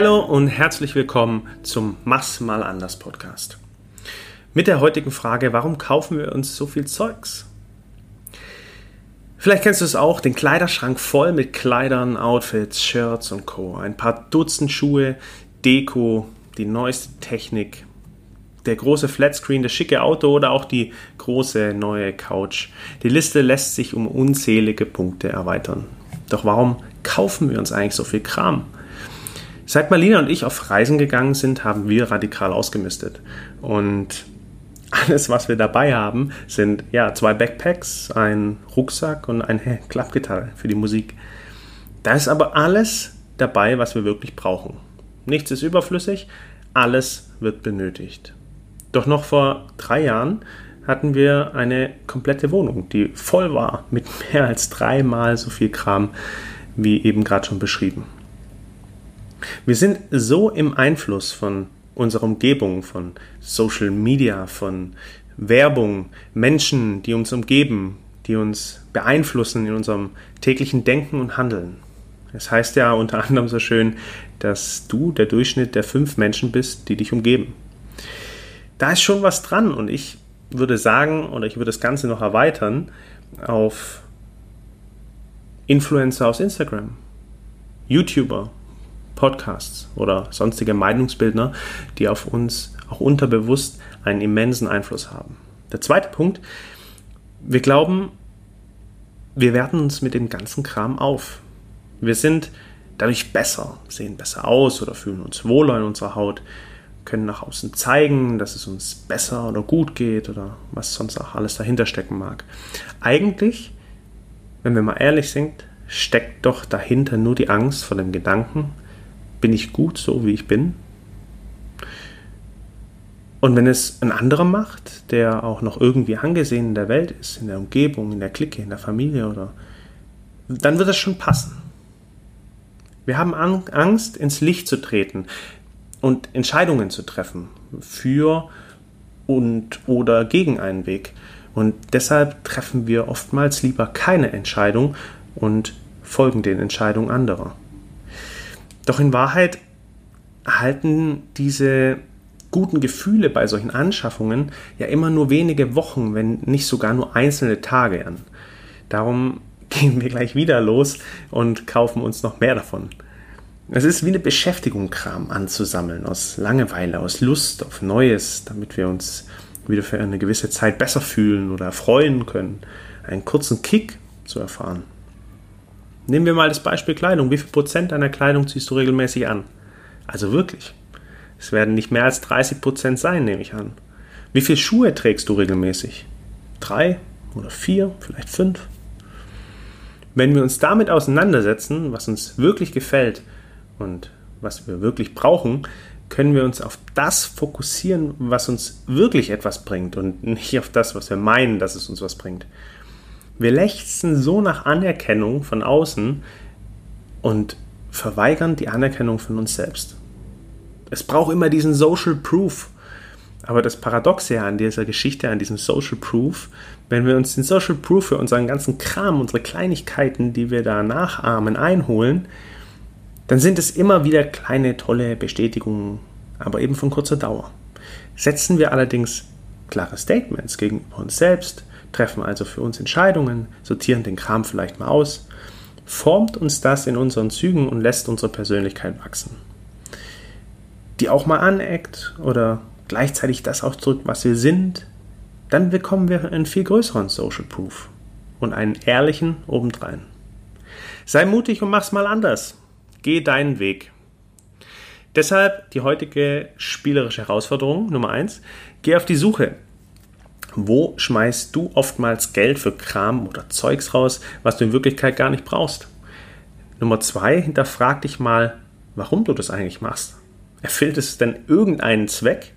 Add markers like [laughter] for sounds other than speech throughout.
Hallo und herzlich willkommen zum Mach's mal anders Podcast. Mit der heutigen Frage, warum kaufen wir uns so viel Zeugs? Vielleicht kennst du es auch, den Kleiderschrank voll mit Kleidern, Outfits, Shirts und Co. Ein paar Dutzend Schuhe, Deko, die neueste Technik, der große Flatscreen, das schicke Auto oder auch die große neue Couch. Die Liste lässt sich um unzählige Punkte erweitern. Doch warum kaufen wir uns eigentlich so viel Kram? Seit Marlina und ich auf Reisen gegangen sind, haben wir radikal ausgemistet. Und alles, was wir dabei haben, sind ja zwei Backpacks, ein Rucksack und eine Klappgitarre für die Musik. Da ist aber alles dabei, was wir wirklich brauchen. Nichts ist überflüssig, alles wird benötigt. Doch noch vor drei Jahren hatten wir eine komplette Wohnung, die voll war mit mehr als dreimal so viel Kram, wie eben gerade schon beschrieben. Wir sind so im Einfluss von unserer Umgebung, von Social Media, von Werbung, Menschen, die uns umgeben, die uns beeinflussen in unserem täglichen Denken und Handeln. Es heißt ja unter anderem so schön, dass du der Durchschnitt der fünf Menschen bist, die dich umgeben. Da ist schon was dran und ich würde sagen, oder ich würde das Ganze noch erweitern auf Influencer aus Instagram, YouTuber, Podcasts oder sonstige Meinungsbildner, die auf uns auch unterbewusst einen immensen Einfluss haben. Der zweite Punkt, wir glauben, wir werten uns mit dem ganzen Kram auf. Wir sind dadurch besser, sehen besser aus oder fühlen uns wohler in unserer Haut, können nach außen zeigen, dass es uns besser oder gut geht oder was sonst auch alles dahinter stecken mag. Eigentlich, wenn wir mal ehrlich sind, steckt doch dahinter nur die Angst vor dem Gedanken, bin ich gut so, wie ich bin? Und wenn es ein anderer macht, der auch noch irgendwie angesehen in der Welt ist, in der Umgebung, in der Clique, in der Familie oder dann wird das schon passen. Wir haben Angst, ins Licht zu treten und Entscheidungen zu treffen für und oder gegen einen Weg. Und deshalb treffen wir oftmals lieber keine Entscheidung und folgen den Entscheidungen anderer. Doch in Wahrheit halten diese guten Gefühle bei solchen Anschaffungen ja immer nur wenige Wochen, wenn nicht sogar nur einzelne Tage an. Darum [laughs] gehen wir gleich wieder los und kaufen uns noch mehr davon. Es ist wie eine Beschäftigung, Kram anzusammeln, aus Langeweile, aus Lust auf Neues, damit wir uns wieder für eine gewisse Zeit besser fühlen oder erfreuen können, einen kurzen Kick zu erfahren. Nehmen wir mal das Beispiel Kleidung. Wie viel Prozent deiner Kleidung ziehst du regelmäßig an? Also wirklich. Es werden nicht mehr als 30 Prozent sein, nehme ich an. Wie viele Schuhe trägst du regelmäßig? Drei oder vier, vielleicht fünf? Wenn wir uns damit auseinandersetzen, was uns wirklich gefällt und was wir wirklich brauchen, können wir uns auf das fokussieren, was uns wirklich etwas bringt und nicht auf das, was wir meinen, dass es uns was bringt. Wir lechzen so nach Anerkennung von außen und verweigern die Anerkennung von uns selbst. Es braucht immer diesen Social Proof. Aber das Paradoxe an dieser Geschichte, an diesem Social Proof, wenn wir uns den Social Proof für unseren ganzen Kram, unsere Kleinigkeiten, die wir da nachahmen, einholen, dann sind es immer wieder kleine, tolle Bestätigungen, aber eben von kurzer Dauer. Setzen wir allerdings klare Statements gegenüber uns selbst, treffen also für uns Entscheidungen, sortieren den Kram vielleicht mal aus, formt uns das in unseren Zügen und lässt unsere Persönlichkeit wachsen. Die auch mal aneckt oder gleichzeitig das ausdrückt, was wir sind, dann bekommen wir einen viel größeren Social Proof und einen ehrlichen obendrein. Sei mutig und mach's mal anders. Geh deinen Weg. Deshalb die heutige spielerische Herausforderung Nummer 1. Geh auf die Suche wo schmeißt du oftmals Geld für Kram oder Zeugs raus, was du in Wirklichkeit gar nicht brauchst? Nummer zwei, hinterfrag dich mal, warum du das eigentlich machst. Erfüllt es denn irgendeinen Zweck?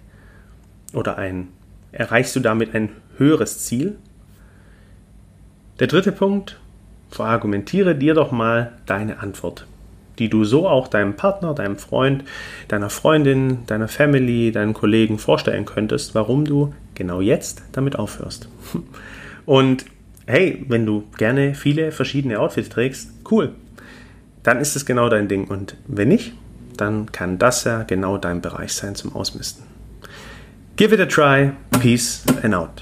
Oder ein, erreichst du damit ein höheres Ziel? Der dritte Punkt, verargumentiere dir doch mal deine Antwort die du so auch deinem Partner, deinem Freund, deiner Freundin, deiner Family, deinen Kollegen vorstellen könntest, warum du genau jetzt damit aufhörst. [laughs] Und hey, wenn du gerne viele verschiedene Outfits trägst, cool. Dann ist es genau dein Ding. Und wenn nicht, dann kann das ja genau dein Bereich sein zum Ausmisten. Give it a try. Peace and out.